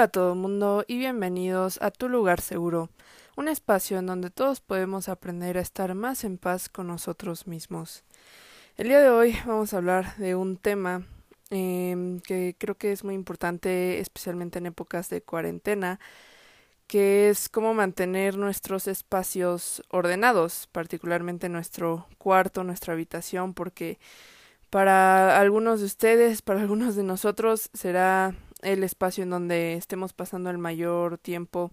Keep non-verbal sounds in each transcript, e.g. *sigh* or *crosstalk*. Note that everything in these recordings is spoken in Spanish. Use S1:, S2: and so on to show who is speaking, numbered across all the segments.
S1: Hola a todo el mundo y bienvenidos a Tu lugar seguro, un espacio en donde todos podemos aprender a estar más en paz con nosotros mismos. El día de hoy vamos a hablar de un tema eh, que creo que es muy importante, especialmente en épocas de cuarentena, que es cómo mantener nuestros espacios ordenados, particularmente nuestro cuarto, nuestra habitación, porque para algunos de ustedes, para algunos de nosotros, será el espacio en donde estemos pasando el mayor tiempo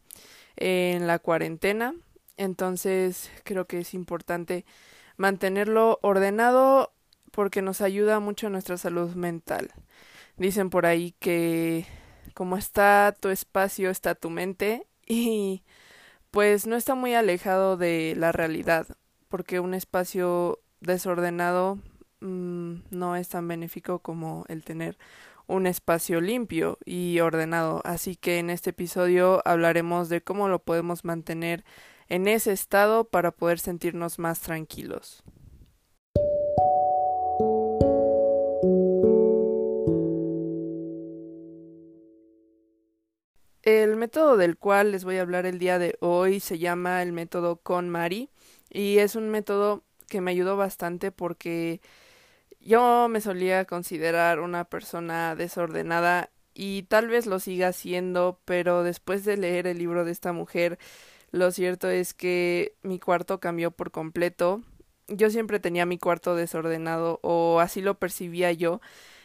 S1: en la cuarentena. Entonces creo que es importante mantenerlo ordenado porque nos ayuda mucho a nuestra salud mental. Dicen por ahí que como está tu espacio, está tu mente *laughs* y pues no está muy alejado de la realidad porque un espacio desordenado mmm, no es tan benéfico como el tener un espacio limpio y ordenado. Así que en este episodio hablaremos de cómo lo podemos mantener en ese estado para poder sentirnos más tranquilos. El método del cual les voy a hablar el día de hoy se llama el método con Mari y es un método que me ayudó bastante porque yo me solía considerar una persona desordenada y tal vez lo siga siendo, pero después de leer el libro de esta mujer, lo cierto es que mi cuarto cambió por completo. Yo siempre tenía mi cuarto desordenado o así lo percibía yo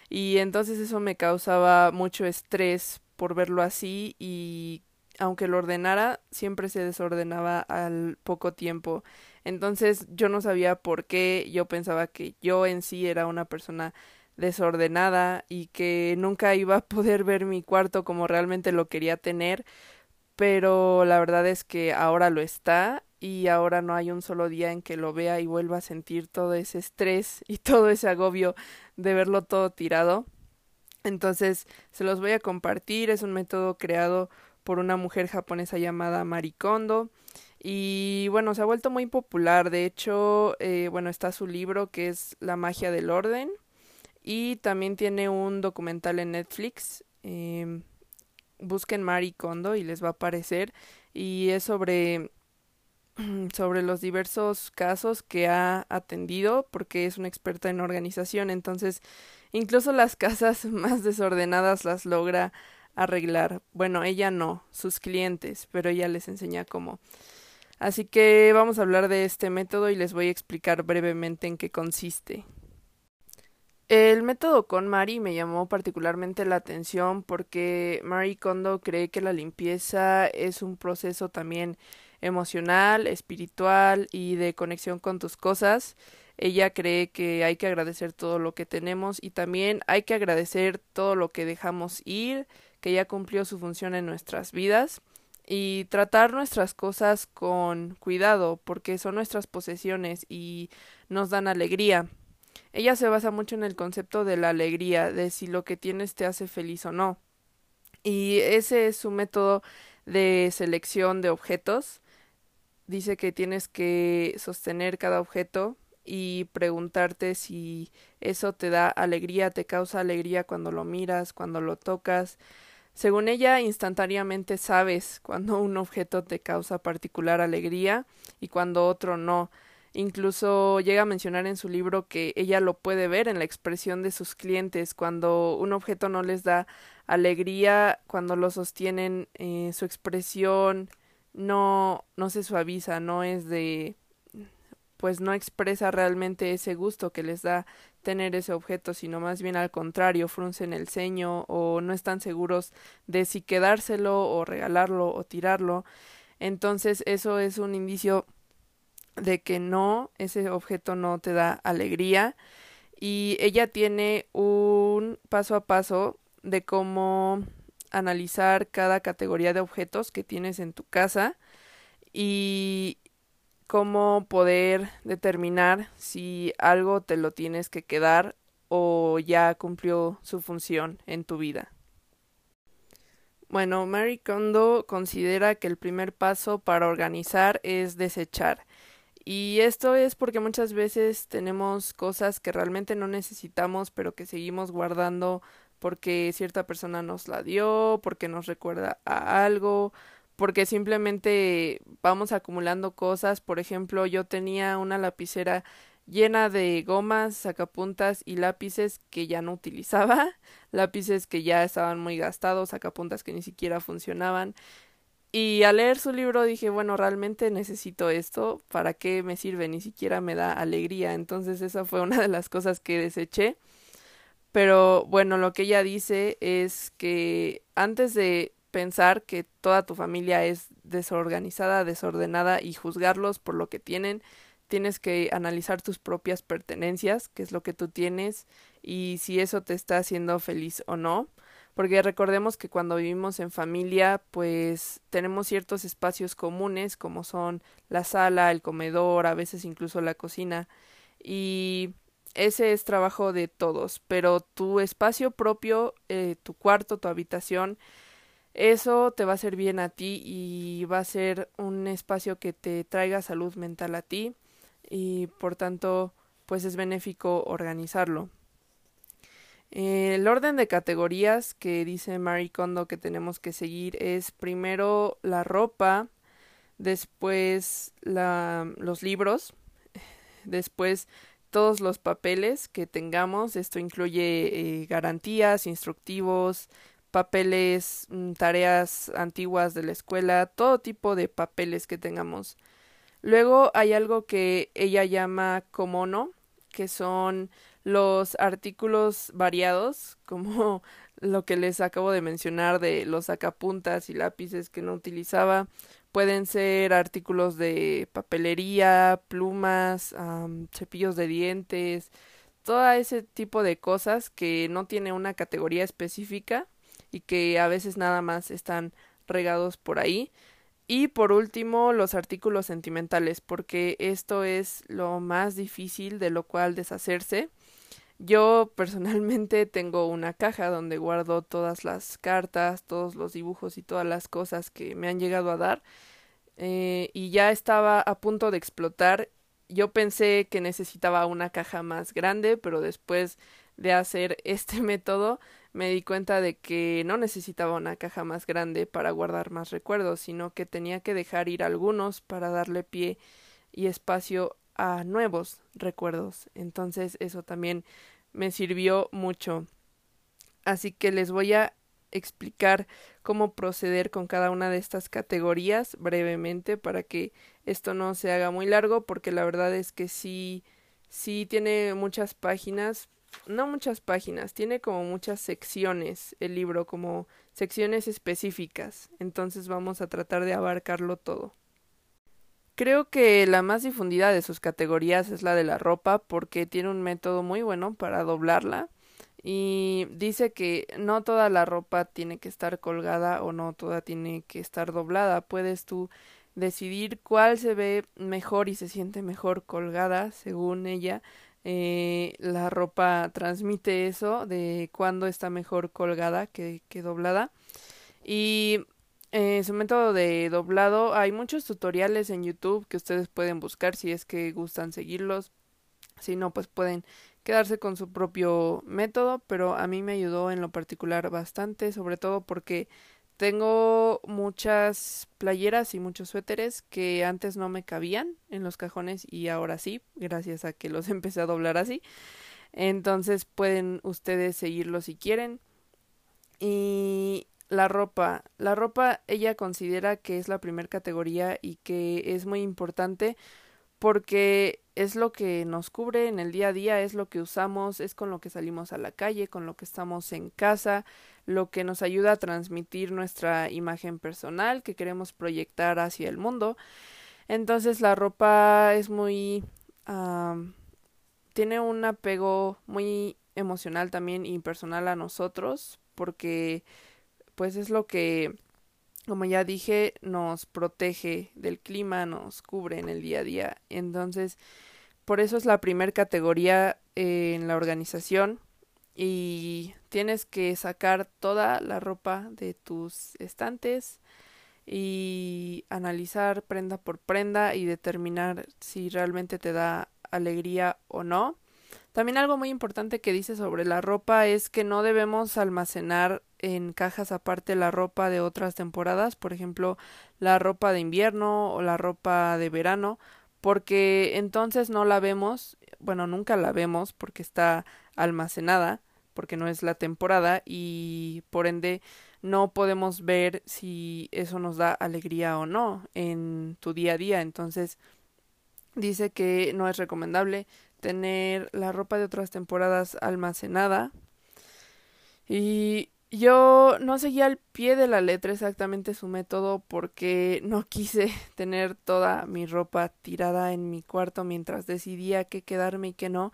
S1: y entonces eso me causaba mucho estrés por verlo así y aunque lo ordenara siempre se desordenaba al poco tiempo entonces yo no sabía por qué, yo pensaba que yo en sí era una persona desordenada y que nunca iba a poder *laughs* ver mi cuarto como realmente lo quería tener, pero la verdad es que ahora lo está y ahora no hay un solo día en que lo vea y vuelva a sentir todo ese estrés *laughs* y todo ese agobio de verlo todo tirado. Entonces se los voy a compartir, es un método creado por una mujer japonesa llamada Marikondo y bueno, se ha vuelto muy popular. De hecho, eh, bueno, está su libro que es La magia del orden. Y también tiene un documental en Netflix. Eh, busquen Mari Kondo y les va a aparecer. Y es sobre, *clears throat* sobre los diversos casos que ha atendido, porque es una experta en organización. Entonces, incluso las *laughs* casas más desordenadas las logra arreglar. Bueno, ella no, sus clientes, pero ella les enseña cómo. Así que vamos a hablar de este método y les voy a explicar brevemente en qué consiste. El método con Mari me llamó particularmente la atención porque Mari Kondo cree que la limpieza es un proceso también emocional, espiritual y de conexión con tus cosas. Ella cree que hay que agradecer todo lo que tenemos y también hay que agradecer todo lo que dejamos ir, que ya cumplió su función en nuestras vidas y tratar nuestras cosas con cuidado porque son nuestras posesiones y nos dan alegría. Ella se basa mucho en el concepto de la alegría, de si lo que tienes te hace feliz o no. Y ese es su método de selección de objetos. Dice que tienes que sostener cada objeto y preguntarte si eso te da alegría, te causa alegría cuando lo miras, cuando lo tocas, según ella, instantáneamente sabes cuando un objeto te causa particular alegría y cuando otro no. Incluso llega a mencionar en su libro que ella lo puede ver en la expresión de sus clientes cuando un objeto no les da alegría, cuando lo sostienen, eh, su expresión no, no se suaviza, no es de pues no expresa realmente ese gusto que les da tener ese objeto, sino más bien al contrario, fruncen el ceño o no están seguros de si quedárselo o regalarlo o tirarlo. Entonces eso es un indicio de que no, ese objeto no te da alegría y ella tiene un paso a paso de cómo analizar cada categoría de objetos que tienes en tu casa y cómo poder determinar si algo te lo tienes que quedar o ya cumplió su función en tu vida. Bueno, Mary Kondo considera que el primer paso para organizar es desechar. Y esto es porque muchas veces tenemos cosas que realmente no necesitamos, pero que seguimos guardando porque cierta persona nos la dio, porque nos recuerda a algo, porque simplemente vamos acumulando cosas. Por ejemplo, yo tenía una lapicera llena de gomas, sacapuntas y lápices que ya no utilizaba, *laughs* lápices que ya estaban muy gastados, sacapuntas que ni siquiera funcionaban. Y al leer su libro dije, bueno, realmente necesito esto, ¿para qué me sirve? Ni siquiera me da alegría. Entonces esa fue una de las cosas que deseché. Pero bueno, lo que ella dice es que antes de pensar que toda tu familia es desorganizada, desordenada y juzgarlos por lo que tienen, tienes que analizar tus propias pertenencias, qué es lo que tú tienes y si eso te está haciendo feliz o no. Porque recordemos que cuando vivimos en familia, pues tenemos ciertos espacios comunes como son la sala, el comedor, a veces incluso la cocina y ese es trabajo de todos, pero tu espacio propio, eh, tu cuarto, tu habitación, eso te va a hacer bien a ti y va a ser un espacio que te traiga salud mental a ti y por tanto pues es benéfico organizarlo. El orden de categorías que dice Marie Kondo que tenemos que seguir es primero la ropa, después la, los libros, *laughs* después todos los papeles que tengamos. Esto incluye eh, garantías, instructivos, papeles, mm, tareas antiguas de la escuela, todo tipo de papeles que tengamos. Luego hay algo que ella llama comono, que son los artículos variados, *laughs* como lo que les acabo de mencionar de los sacapuntas y lápices que no utilizaba, pueden ser artículos de papelería, plumas, cepillos de dientes, todo ese tipo de cosas que no tiene una categoría específica y que a veces nada más están regados por ahí. Y por último, los artículos sentimentales, porque esto es lo más difícil de lo cual deshacerse yo personalmente *laughs* tengo una caja donde guardo todas las cartas, todos los dibujos y todas las cosas que me han llegado a dar. Eh, y ya estaba a punto de explotar. Yo pensé que necesitaba una caja más grande, pero después de hacer *laughs* este método me di cuenta de que no necesitaba una caja más grande para guardar más recuerdos, sino que tenía que dejar ir algunos para darle pie y espacio a nuevos recuerdos. Entonces eso también me sirvió mucho. Así que les voy a explicar cómo proceder con cada una de estas categorías brevemente para que esto no se haga muy largo porque la verdad es que sí sí tiene muchas páginas, no muchas páginas, tiene como muchas secciones el libro, como secciones específicas. Entonces vamos a tratar de abarcarlo todo. Creo que la más difundida de sus categorías es la de la ropa porque tiene un método muy bueno para doblarla y dice que no toda la ropa tiene que estar colgada o no toda tiene que estar doblada. Puedes tú decidir cuál se ve mejor y se siente mejor colgada según ella. Eh, la ropa transmite eso de cuándo está mejor colgada que, que doblada. Y eh, su método de doblado, hay muchos tutoriales en YouTube que ustedes pueden buscar si es que gustan seguirlos. Si no, pues pueden quedarse con su propio método, pero a mí me ayudó en lo particular bastante, sobre todo porque tengo muchas playeras y muchos suéteres que antes no me cabían en los cajones y ahora sí, gracias a que los *laughs* empecé a doblar así. Entonces pueden ustedes seguirlo si quieren. Y la ropa. La ropa ella considera que es la primera categoría y que es muy importante porque es lo que nos cubre en el día a día, es lo que usamos, es con lo que salimos a la calle, con lo que estamos en casa, lo que nos ayuda a transmitir nuestra imagen personal que queremos proyectar hacia el mundo. Entonces la ropa es muy... tiene un apego muy emocional también y personal a nosotros porque pues es lo que, como ya dije, nos protege del clima, nos cubre en el día a día. Entonces, por eso es la primer categoría en la organización y tienes que sacar toda la ropa de tus estantes y analizar prenda por prenda y determinar si realmente te da alegría o no. También algo muy importante que dice sobre la ropa es que no debemos almacenar en cajas aparte la ropa de otras temporadas, por ejemplo, la ropa de invierno o la ropa de verano, porque entonces no la vemos, bueno, nunca la vemos porque está almacenada, porque no es la temporada y por ende no podemos ver si eso nos da alegría o no en tu día a día. Entonces dice que no es recomendable tener la ropa de otras temporadas almacenada. Y yo no seguía al pie de la letra exactamente su método porque no quise *laughs* tener toda mi ropa tirada en mi cuarto mientras decidía qué quedarme y qué no.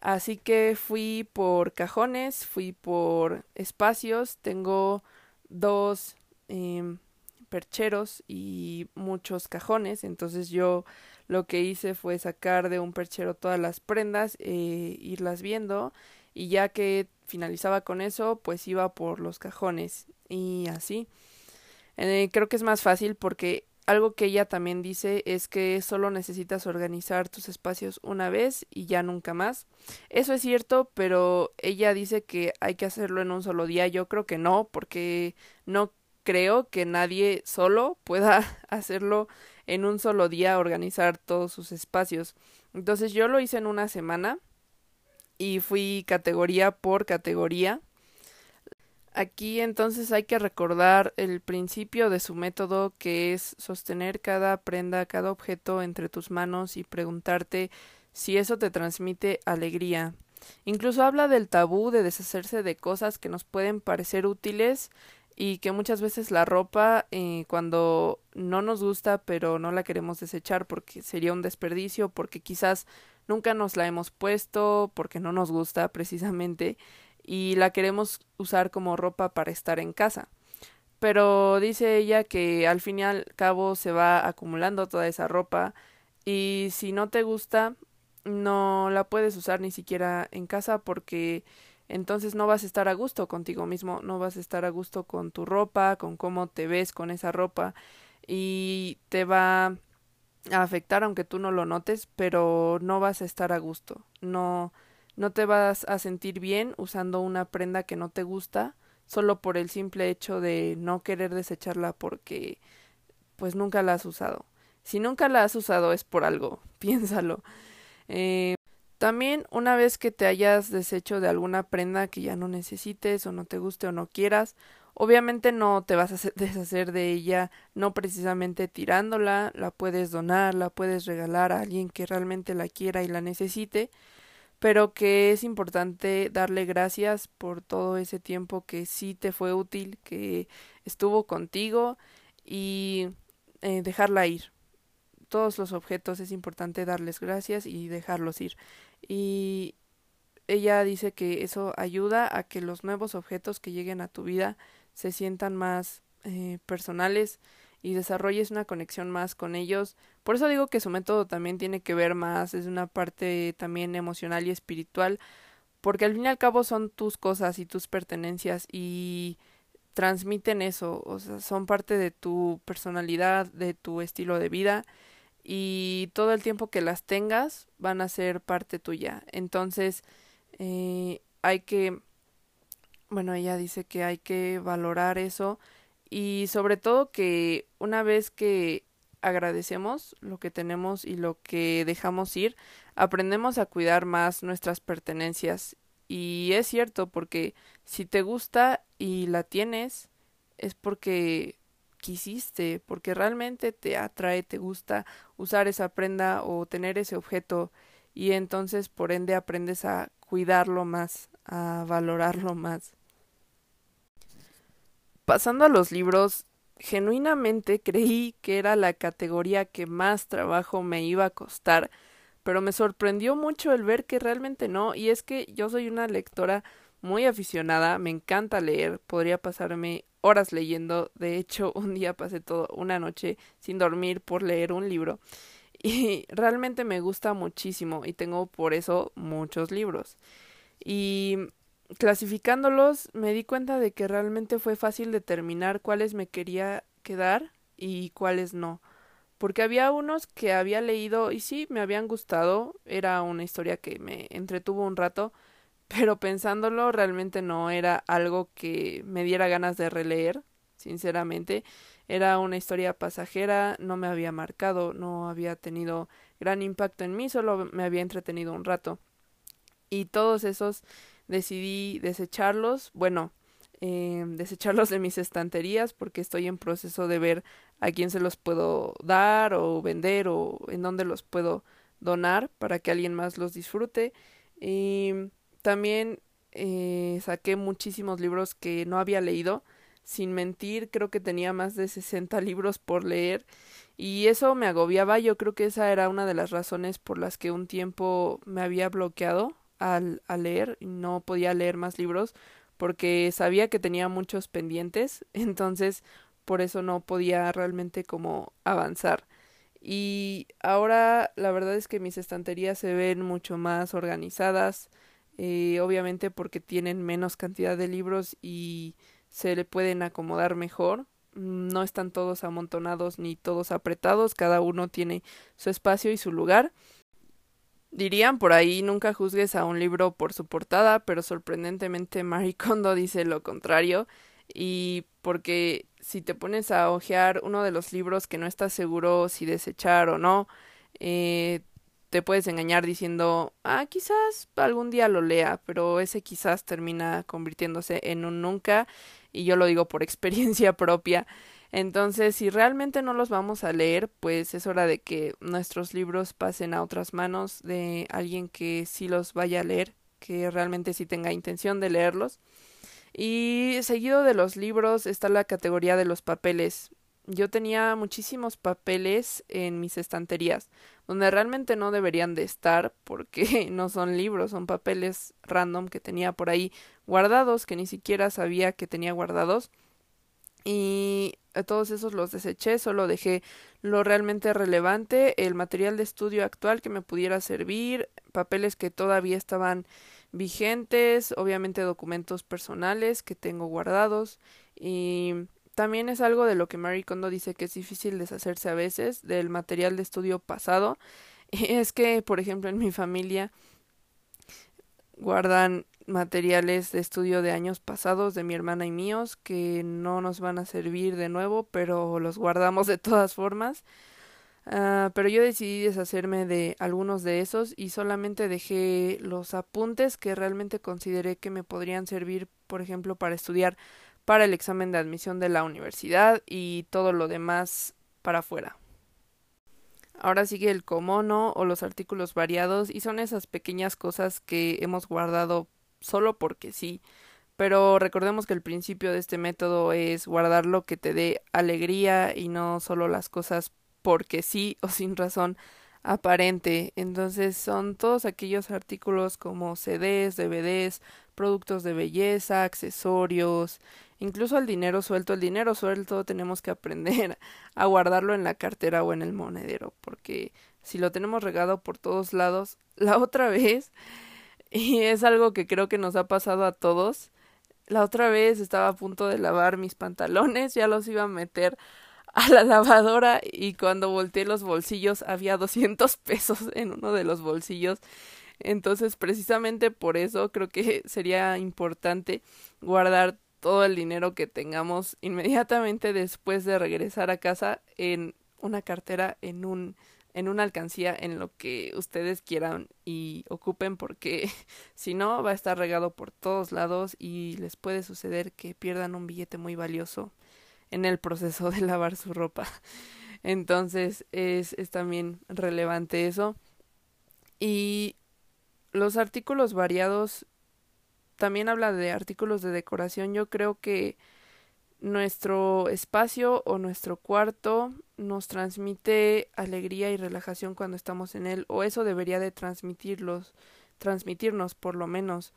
S1: Así que fui por cajones, fui por espacios, tengo dos em, percheros y muchos cajones, entonces yo lo que hice fue sacar de un perchero todas las prendas, e irlas viendo y ya que finalizaba con eso, pues iba por los cajones y así. Eh, creo que es más fácil porque algo que ella también dice es que solo necesitas organizar tus espacios una vez y ya nunca más. Eso es cierto, pero ella dice que hay que hacerlo en un solo día. Yo creo que no, porque no creo que nadie solo pueda *laughs* hacerlo en un solo día, organizar todos sus espacios. Entonces yo lo hice en una semana y fui categoría por categoría Aquí entonces hay que recordar el principio de su método que es sostener cada prenda, cada objeto entre tus manos y preguntarte si eso te transmite alegría. Incluso habla del tabú de deshacerse de cosas que nos pueden parecer útiles y que muchas veces la ropa eh, cuando no nos gusta pero no la queremos desechar porque sería un desperdicio, porque quizás nunca nos la hemos puesto, porque no nos gusta precisamente y la queremos usar como ropa para estar en casa. Pero dice ella que al fin y al cabo se va acumulando toda esa ropa y si no te gusta no la puedes usar ni siquiera en casa porque entonces no vas a estar a gusto contigo mismo, no vas a estar a gusto con tu ropa, con cómo te ves con esa ropa y te va a afectar aunque tú no lo notes, pero no vas a estar a gusto, no no te vas a sentir bien usando una prenda que no te gusta solo por el simple hecho de no querer desecharla porque pues nunca la has usado. Si nunca la has usado es por algo, *laughs* piénsalo. Eh, también una vez que te hayas deshecho de alguna prenda que ya no necesites o no te guste o no quieras, obviamente no te vas a *laughs* deshacer de ella no precisamente tirándola, la puedes donar, la puedes regalar a alguien que realmente la quiera y la necesite, pero que es importante darle gracias por todo ese tiempo que sí te fue útil, que estuvo contigo y eh, dejarla ir. Todos los objetos es importante darles gracias y dejarlos ir. Y ella dice que eso ayuda a que los nuevos objetos que lleguen a tu vida se sientan más eh, personales y desarrolles una conexión más con ellos. Por eso digo que su método también tiene que ver más, es una parte también emocional y espiritual, porque al fin y al cabo son tus cosas y tus pertenencias y transmiten eso, o sea, son parte de tu personalidad, de tu estilo de vida y todo el tiempo que las tengas van a ser parte tuya. Entonces, eh, hay que, bueno, ella dice que hay que valorar eso y sobre todo que una vez que agradecemos lo que tenemos y lo que dejamos ir, aprendemos a cuidar más nuestras pertenencias. Y es cierto, porque si te gusta y la tienes, es porque quisiste, porque realmente te atrae, te gusta usar esa prenda o tener ese objeto y entonces por ende aprendes a cuidarlo más, a valorarlo más. Pasando a los libros, genuinamente creí que era la categoría que más trabajo me iba a costar, pero me sorprendió mucho el ver que realmente no, y es que yo soy una lectora muy aficionada, me encanta leer, podría pasarme horas leyendo, de hecho *laughs* un día pasé toda una noche sin dormir por leer un libro, *laughs* y realmente me gusta muchísimo y tengo por eso muchos libros. Y clasificándolos me di cuenta de que realmente fue fácil determinar cuáles me quería quedar y cuáles no. porque había unos que había leído y sí, me habían gustado, era una historia que me entretuvo un rato, pero pensándolo realmente no era algo que me diera ganas de releer, sinceramente. Era una historia pasajera, no me había marcado, no había tenido gran impacto en mí, solo me había entretenido un rato. Y todos esos decidí desecharlos, bueno, eh, *laughs* desecharlos de mis estanterías porque estoy en proceso de ver a quién se los puedo dar o vender o en dónde los puedo donar para que alguien más los disfrute. Y también eh, saqué muchísimos libros que no había leído. Sin mentir, creo que tenía más de 60 libros por leer y eso me agobiaba. Yo creo que esa era una de las razones por las que un tiempo me había bloqueado al, a leer no podía leer más libros porque sabía que tenía muchos pendientes. *laughs* Entonces por eso no podía realmente como avanzar. Y ahora la verdad es que mis estanterías se ven mucho más organizadas, eh, obviamente porque tienen menos cantidad de libros y se le pueden acomodar mejor. No están todos amontonados ni todos apretados, cada uno tiene su espacio y su lugar. Dirían por ahí nunca juzgues a un libro por su portada, pero sorprendentemente Marie Kondo *laughs* dice lo contrario y porque si te pones a hojear uno de los libros que no estás seguro si desechar o no, eh, te puedes engañar diciendo, ah, quizás algún día lo lea, pero ese quizás termina convirtiéndose en un nunca, y yo lo digo por *laughs* experiencia propia. Entonces, si realmente no los vamos a leer, pues es hora de que nuestros libros pasen a otras manos de alguien que sí los vaya a leer, que realmente sí tenga intención de leerlos. Y seguido de los libros está la categoría de los papeles. Yo tenía muchísimos papeles en mis estanterías, donde realmente no deberían de estar porque *laughs* no son libros, son papeles random que tenía por ahí guardados, que ni siquiera sabía que tenía guardados. Y todos esos los deseché, solo dejé lo realmente relevante, el material de estudio actual que me pudiera servir, papeles que todavía estaban vigentes, obviamente documentos personales que tengo guardados y también es algo de lo que Mary Kondo dice que es difícil deshacerse a veces del material de estudio pasado. *laughs* Es que, por ejemplo, en mi familia guardan materiales de estudio de años pasados de mi hermana y míos que no nos van a servir de nuevo, pero los guardamos de todas formas. Ah, pero yo decidí deshacerme de algunos de esos y solamente dejé los apuntes que realmente consideré que me podrían servir, por ejemplo, para estudiar para el examen de admisión de la universidad y todo lo demás para afuera. Ahora sigue el comono o los artículos variados y son esas pequeñas cosas que hemos guardado solo porque sí. Pero recordemos que el principio de este método es guardar lo que te dé alegría y no solo las cosas porque sí o sin razón aparente. Entonces son todos aquellos artículos como CDs, DVDs, productos de belleza, accesorios, incluso el dinero suelto. El dinero suelto tenemos que aprender *laughs* a guardarlo en la cartera o en el monedero, porque si lo tenemos regado por todos lados, *laughs* la otra vez, y es algo que creo que nos ha pasado a todos, la otra vez estaba a punto de lavar mis pantalones, ya los iba a meter a la lavadora y cuando volteé los bolsillos había 200 *laughs* pesos en uno de los bolsillos. Entonces, precisamente por eso creo que sería importante guardar todo el dinero que tengamos inmediatamente después de regresar a casa en una cartera, en un en una alcancía, en lo que ustedes quieran y ocupen porque *laughs* si no va a estar regado por todos lados y les puede suceder que pierdan un billete muy valioso en el proceso de *laughs* lavar su ropa. *laughs* Entonces es, es también relevante eso. Y los artículos variados también habla de artículos de decoración. Yo creo que nuestro espacio o nuestro cuarto nos transmite alegría y relajación cuando estamos en él, o eso debería de transmitirlos, transmitirnos por lo menos.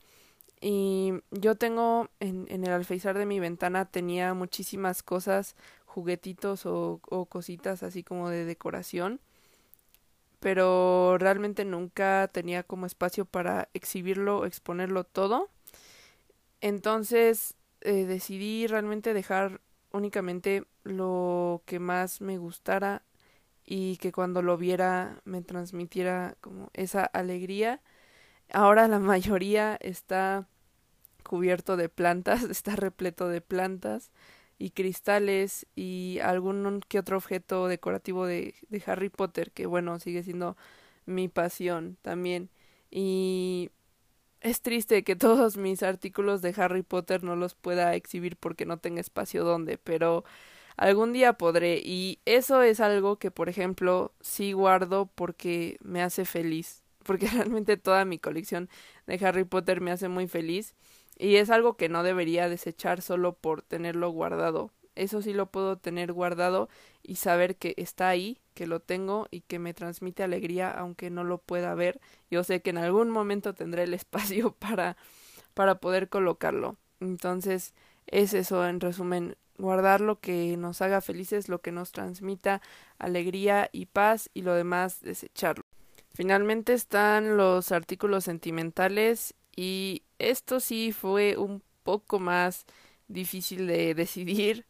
S1: Y yo tengo en, en el alféizar de mi ventana tenía muchísimas cosas, juguetitos o, o cositas así como de decoración, pero realmente nunca tenía como espacio para exhibirlo, exponerlo todo. Entonces eh, decidí realmente dejar únicamente lo que más me gustara y que cuando lo viera me transmitiera como esa alegría. Ahora la *laughs* mayoría está cubierto de plantas, *laughs* está repleto de plantas y cristales y algún que otro objeto decorativo de, de Harry Potter que bueno sigue siendo mi pasión también y es triste que todos mis artículos de Harry Potter no los pueda exhibir porque no tenga espacio donde, pero algún día podré y eso es algo que por ejemplo sí guardo porque me hace feliz, *laughs* porque realmente toda mi colección de Harry Potter me hace muy feliz y es algo que no debería desechar solo por tenerlo guardado. Eso sí lo puedo tener guardado y saber que está ahí, que lo tengo y que me transmite alegría aunque no lo pueda ver. Yo sé que en algún momento tendré el *laughs* espacio para para poder colocarlo. Entonces, es eso en resumen, guardar lo que nos haga felices, lo que nos transmita alegría y paz y lo demás desecharlo. Finalmente están los artículos sentimentales y esto sí fue un poco más difícil de *laughs* decidir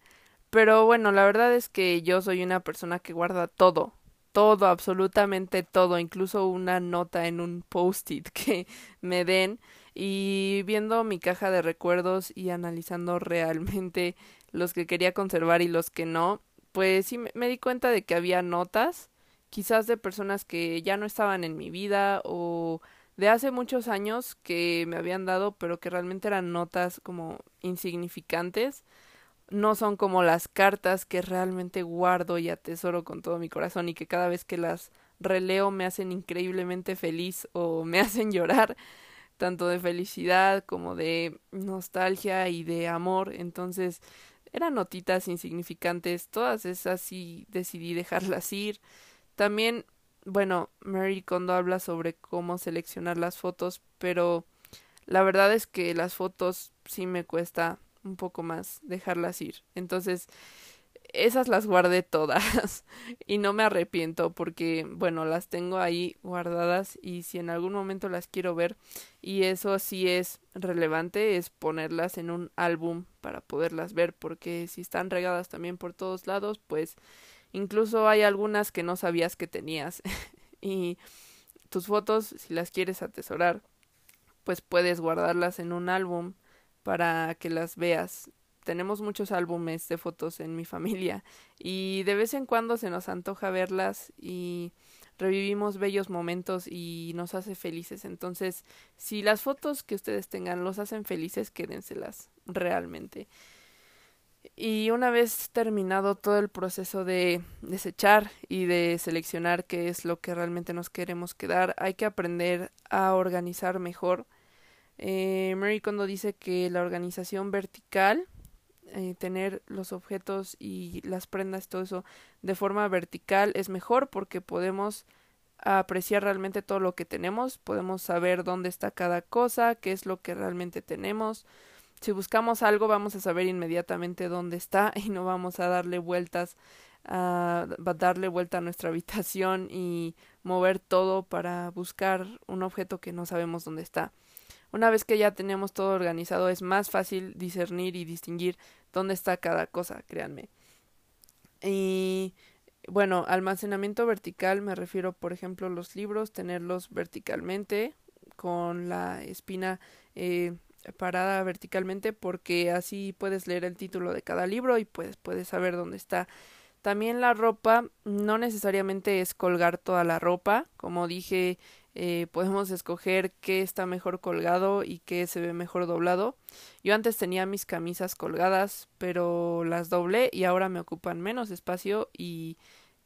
S1: pero bueno, la verdad es que yo soy una persona que guarda todo, todo, absolutamente todo, incluso una nota en un post-it *laughs* que me den y viendo mi caja de recuerdos y analizando realmente *laughs* los que quería conservar y los que no, pues sí me di cuenta de que había notas, quizás de personas que ya no estaban en mi vida o de hace muchos años que me habían dado, pero que realmente eran notas como insignificantes no son como las cartas que realmente guardo y atesoro con todo mi corazón y que cada vez que las releo me hacen increíblemente feliz o *laughs* me hacen llorar, tanto de felicidad como de nostalgia y de amor. Entonces, eran notitas insignificantes, todas esas sí decidí dejarlas ir. También, bueno, Mary Kondo habla sobre cómo seleccionar las fotos, pero la verdad es que las fotos sí me cuesta un poco más, dejarlas ir. Entonces, esas las guardé todas *laughs* y no me arrepiento porque, bueno, las tengo ahí guardadas y si en algún momento las quiero ver y eso sí es relevante, es ponerlas en un álbum para poderlas ver porque si están regadas también por todos lados, pues incluso hay algunas que no sabías que tenías *laughs* y tus fotos, si las quieres atesorar, pues puedes guardarlas en un álbum para que las veas. Tenemos muchos álbumes de fotos en mi *laughs* familia y de vez en cuando se nos antoja verlas y revivimos bellos momentos y nos hace felices. Entonces, si las fotos que ustedes tengan los hacen felices, quédenselas realmente. Y una vez terminado todo el proceso de desechar y de seleccionar qué es lo que realmente nos queremos quedar, hay que aprender a organizar mejor eh, Mary Kondo dice que la organización vertical, eh, tener los objetos y las prendas, todo eso de forma vertical es mejor porque podemos apreciar realmente todo lo que tenemos, podemos saber dónde está cada cosa, qué es lo que realmente tenemos. Si buscamos algo vamos a saber inmediatamente dónde está *laughs* y no vamos a darle vueltas a darle vuelta a nuestra habitación y mover todo para buscar un objeto que no sabemos dónde está. Una vez que ya tenemos todo organizado es más fácil discernir y distinguir dónde está cada cosa, créanme. Y bueno, almacenamiento vertical me refiero, por ejemplo, los libros, tenerlos verticalmente con la espina eh, parada verticalmente porque así puedes leer el título de cada libro y pues puedes saber dónde está. También la ropa no necesariamente es colgar toda la ropa, como dije eh, podemos escoger qué está mejor colgado y qué se ve mejor doblado. Yo antes tenía mis camisas colgadas, pero las doblé y ahora me ocupan menos espacio y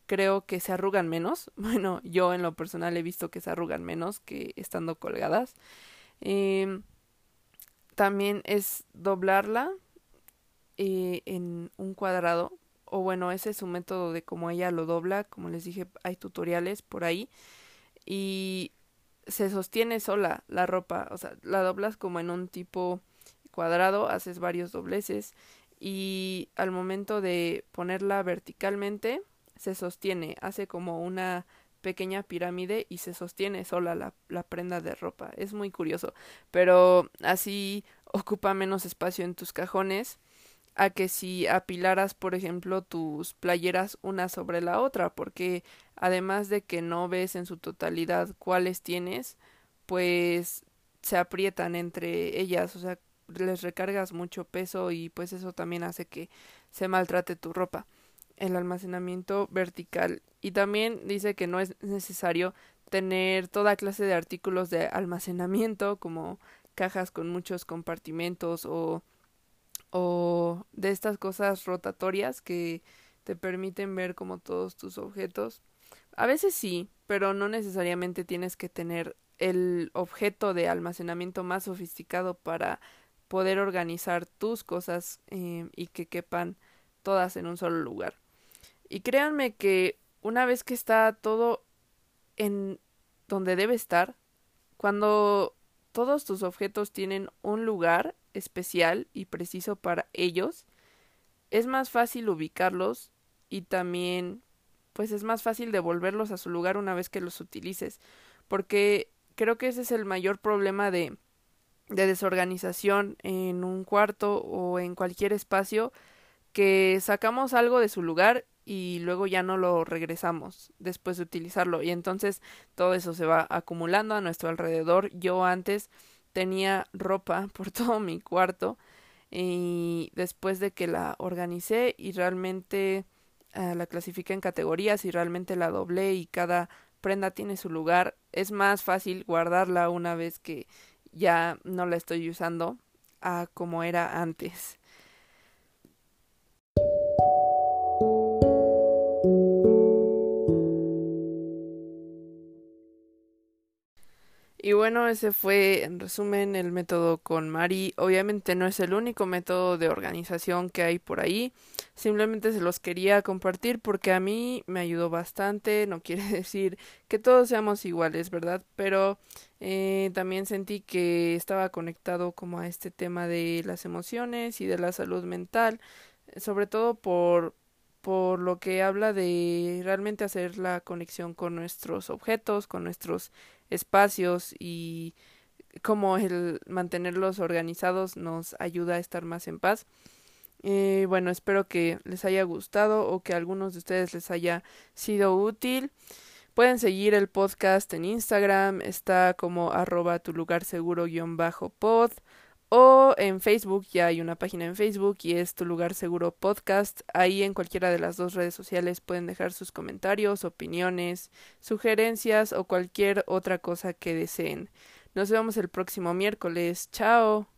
S1: creo que se arrugan menos. *laughs* Bueno, yo en lo personal he visto que se arrugan menos que estando colgadas. Eh, también es doblarla eh, en un cuadrado. O bueno, ese es su método de cómo ella lo dobla. Como les dije, hay tutoriales por ahí. Y se sostiene sola la ropa, o sea, la doblas como en un tipo cuadrado, haces varios dobleces y al momento de ponerla verticalmente se sostiene, hace como una pequeña pirámide y se sostiene sola la, la prenda de ropa. Es muy curioso, pero así ocupa menos espacio en tus cajones. A que si apilaras, por ejemplo, tus playeras una sobre la otra, porque además de que no ves en su totalidad cuáles tienes, pues se aprietan entre ellas, o sea, les recargas mucho peso y pues eso también hace que se maltrate tu ropa. El almacenamiento vertical y también dice que no es necesario tener toda clase de artículos de almacenamiento como cajas con muchos compartimentos o o de estas cosas rotatorias que te permiten ver como todos tus objetos. A veces sí, pero no necesariamente tienes que tener el objeto de almacenamiento más sofisticado para poder organizar tus cosas eh, y que quepan todas en un solo lugar. Y créanme que una vez que está todo en donde debe estar, cuando todos tus objetos tienen un lugar especial y preciso para ellos, es más fácil ubicarlos y también pues es más fácil devolverlos a su lugar una vez que los utilices, porque creo que ese es el mayor problema de de desorganización en un cuarto o en cualquier espacio que sacamos algo de su lugar y luego ya no lo regresamos después de utilizarlo y entonces todo eso se va acumulando a nuestro alrededor. Yo antes tenía ropa *laughs* por todo mi cuarto y después de que la organicé y realmente uh, la clasifiqué en categorías y realmente la doblé y cada prenda tiene su lugar, es más fácil guardarla una vez que ya no la estoy usando a como era antes. Y bueno, ese fue en resumen el método con Mari. Obviamente no es el único método de organización que hay por ahí. Simplemente se los quería compartir porque a mí me ayudó bastante. No quiere *laughs* decir que todos seamos iguales, ¿verdad? Pero eh, también sentí que estaba conectado como a este tema de las emociones y de la salud mental. Sobre todo por por lo que habla de realmente hacer la conexión con nuestros objetos, con nuestros espacios y cómo el mantenerlos organizados nos ayuda a estar más en paz. Eh, bueno, espero que les haya gustado o que a algunos de ustedes les haya sido útil. Pueden seguir el podcast en Instagram, está como arroba tu lugar seguro guion bajo pod o en Facebook, ya hay una página en Facebook y es tu lugar seguro podcast. Ahí en cualquiera de las dos redes sociales pueden dejar sus comentarios, opiniones, sugerencias o cualquier otra cosa que deseen. Nos vemos el próximo miércoles. Chao.